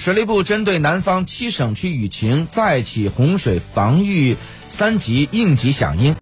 水利部针对南方七省区雨情再起洪水防御三级应急响应。